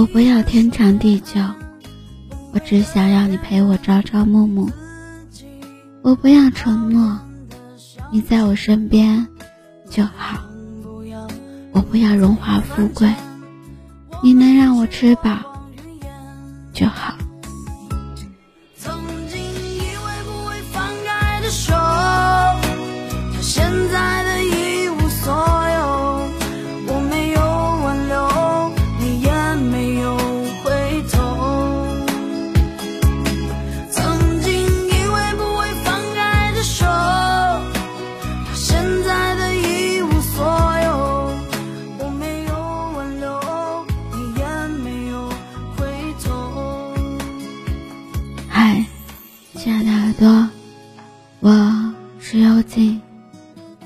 我不要天长地久，我只想要你陪我朝朝暮暮。我不要承诺，你在我身边就好。我不要荣华富贵，你能让我吃饱就好。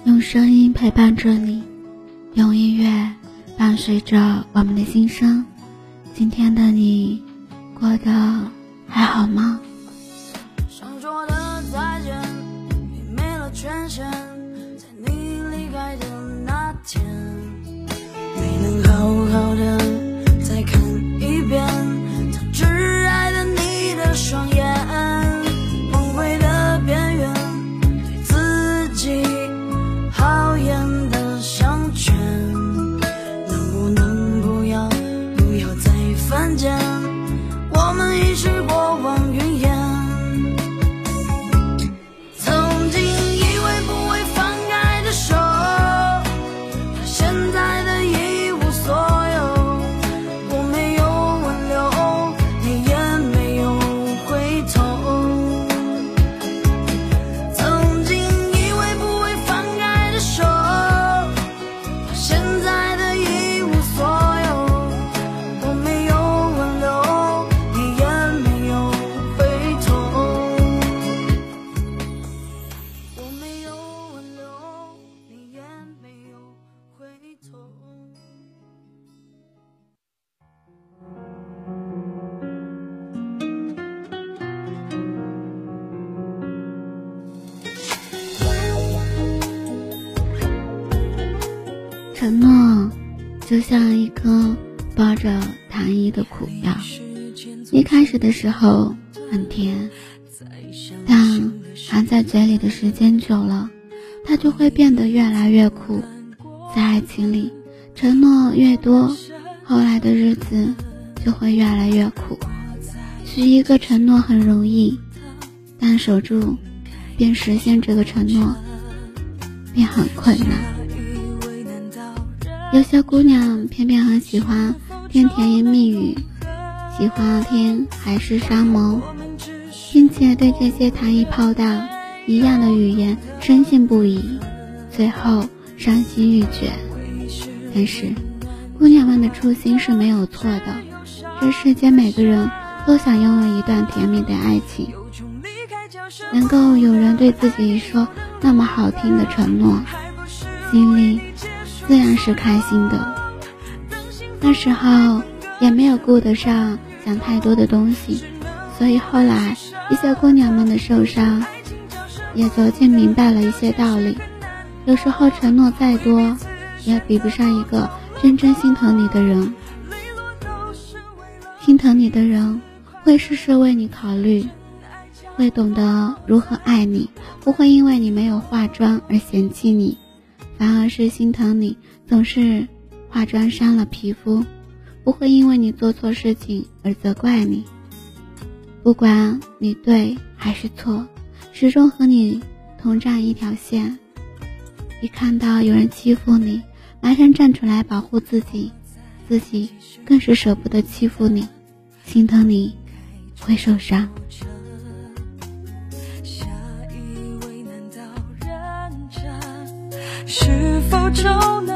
用声音陪伴着你，用音乐伴随着我们的心声。今天的你过得还好吗？就像一颗包着糖衣的苦药，一开始的时候很甜，但含在嘴里的时间久了，它就会变得越来越苦。在爱情里，承诺越多，后来的日子就会越来越苦。许一个承诺很容易，但守住并实现这个承诺便很困难。有些姑娘偏偏很喜欢听甜言蜜语，喜欢听海誓山盟，并且对这些糖衣炮弹一样的语言深信不疑，最后伤心欲绝。但是，姑娘们的初心是没有错的。这世间每个人都想拥有一段甜蜜的爱情，能够有人对自己说那么好听的承诺，心里自然是开心的。那时候也没有顾得上想太多的东西，所以后来一些姑娘们的受伤，也逐渐明白了一些道理。有时候承诺再多，也比不上一个真正心疼你的人。心疼你的人，会事事为你考虑，会懂得如何爱你，不会因为你没有化妆而嫌弃你，反而是心疼你总是化妆伤了皮肤，不会因为你做错事情而责怪你。不管你对还是错，始终和你同站一条线。一看到有人欺负你，马上站出来保护自己，自己更是舍不得欺负你，心疼你会受伤。下一位难道认真？是否就能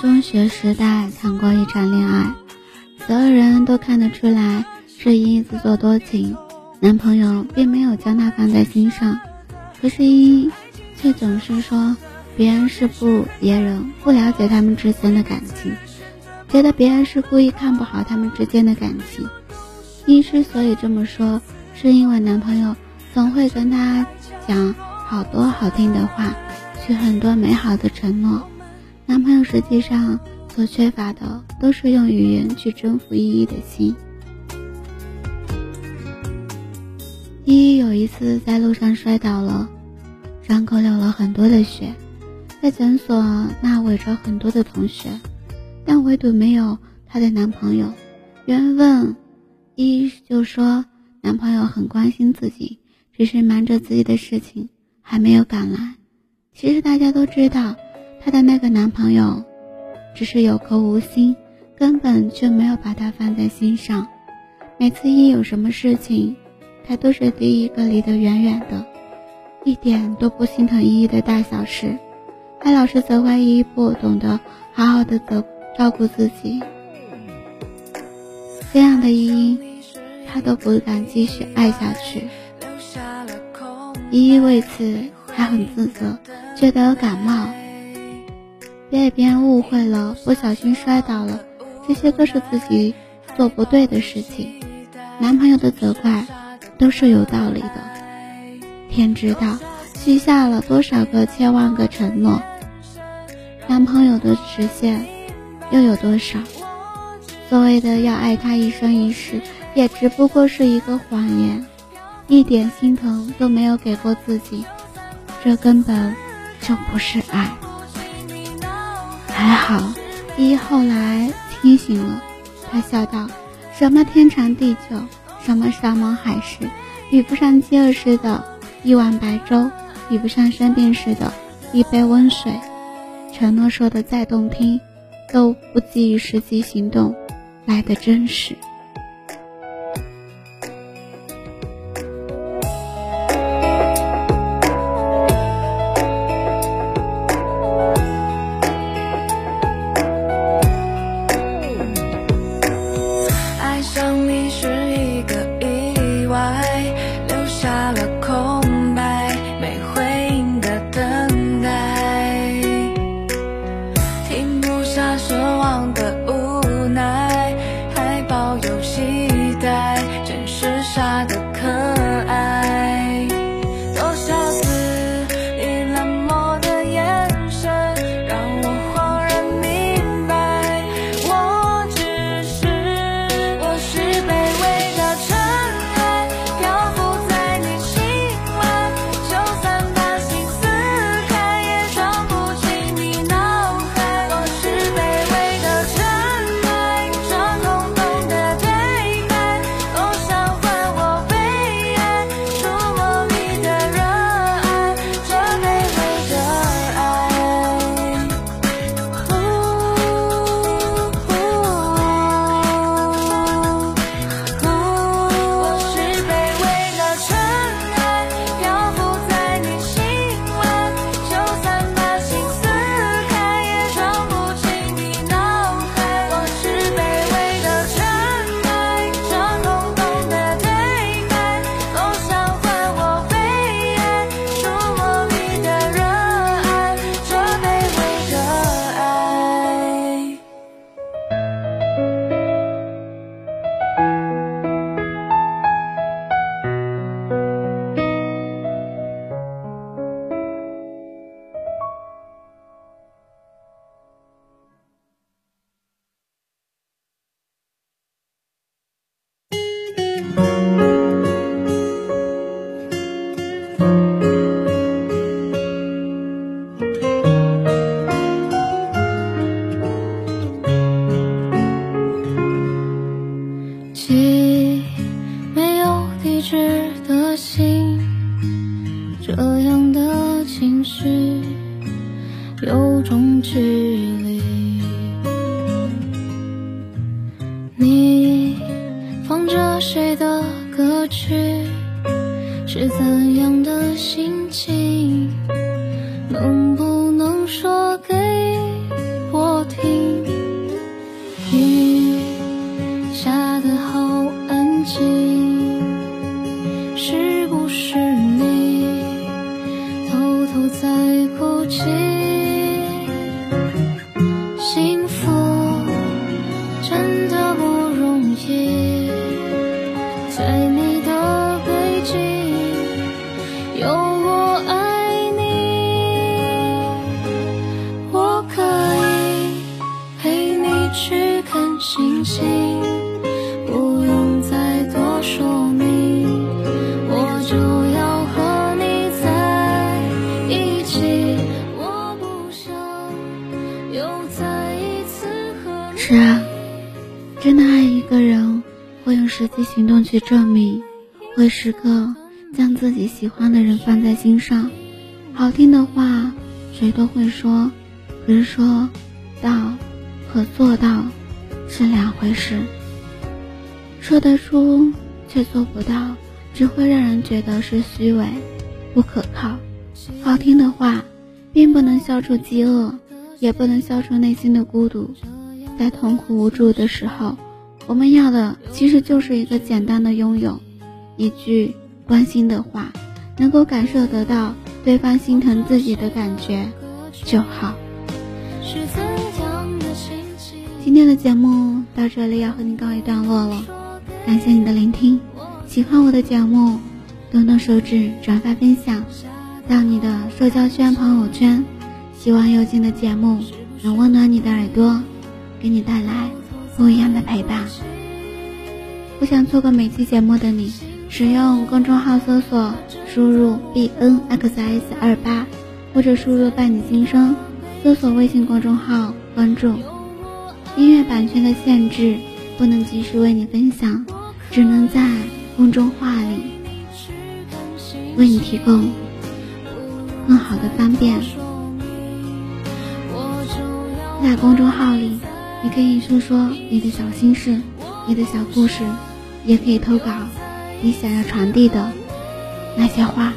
中学时代谈过一场恋爱，所有人都看得出来是依依自作多情，男朋友并没有将她放在心上。可是依依却总是说别人是不别人不了解他们之间的感情，觉得别人是故意看不好他们之间的感情。依依之所以这么说，是因为男朋友总会跟她讲好多好听的话，许很多美好的承诺。男朋友实际上所缺乏的，都是用语言去征服依依的心。依依有一次在路上摔倒了，伤口流了很多的血，在诊所那围着很多的同学，但唯独没有她的男朋友。有人问依依，就说男朋友很关心自己，只是忙着自己的事情，还没有赶来。其实大家都知道。她的那个男朋友，只是有口无心，根本就没有把她放在心上。每次一有什么事情，他都是第一个离得远远的，一点都不心疼依依的大小事，还老是责怪依依不懂得好好的照照顾自己。这样的依依，他都不敢继续爱下去。依依为此还很自责，觉得感冒。被别人误会了，不小心摔倒了，这些都是自己做不对的事情。男朋友的责怪都是有道理的。天知道许下了多少个千万个承诺，男朋友的实现又有多少？所谓的要爱他一生一世，也只不过是一个谎言，一点心疼都没有给过自己，这根本就不是爱。还好，一后来清醒了，他笑道：“什么天长地久，什么山盟海誓，比不上饥饿时的一碗白粥，比不上生病时的一杯温水。承诺说的再动听，都不及实际行动来的真实。”他奢望的。去。去看星星，不用再多说明，是啊，真的爱一个人，会用实际行动去证明，会时刻将自己喜欢的人放在心上。好听的话，谁都会说，可是说到和做到是两回事。说得出却做不到，只会让人觉得是虚伪、不可靠。好听的话，并不能消除饥饿，也不能消除内心的孤独。在痛苦无助的时候，我们要的其实就是一个简单的拥有，一句关心的话，能够感受得到对方心疼自己的感觉就好。今天的节目到这里要和你告一段落了，感谢你的聆听。喜欢我的节目，动动手指转发分享到你的社交圈、朋友圈。希望有劲的节目能温暖你的耳朵，给你带来不一样的陪伴。不想错过每期节目的你，使用公众号搜索输入 b n x s 二八，或者输入伴你心声，搜索微信公众号关注。音乐版权的限制，不能及时为你分享，只能在公众号里为你提供更好的方便。在公众号里，你可以说说你的小心事、你的小故事，也可以投稿你想要传递的那些话。